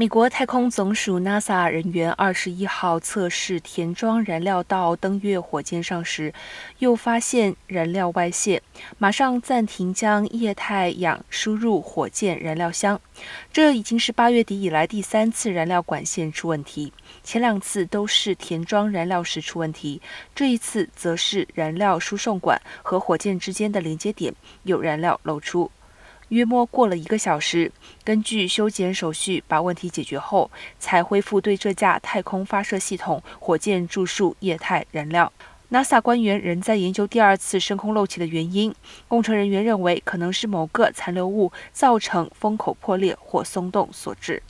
美国太空总署 NASA 人员二十一号测试填装燃料到登月火箭上时，又发现燃料外泄，马上暂停将液态氧输入火箭燃料箱。这已经是八月底以来第三次燃料管线出问题，前两次都是填装燃料时出问题，这一次则是燃料输送管和火箭之间的连接点有燃料漏出。约莫过了一个小时，根据修剪手续把问题解决后，才恢复对这架太空发射系统火箭注入液态燃料。NASA 官员仍在研究第二次升空漏气的原因。工程人员认为，可能是某个残留物造成风口破裂或松动所致。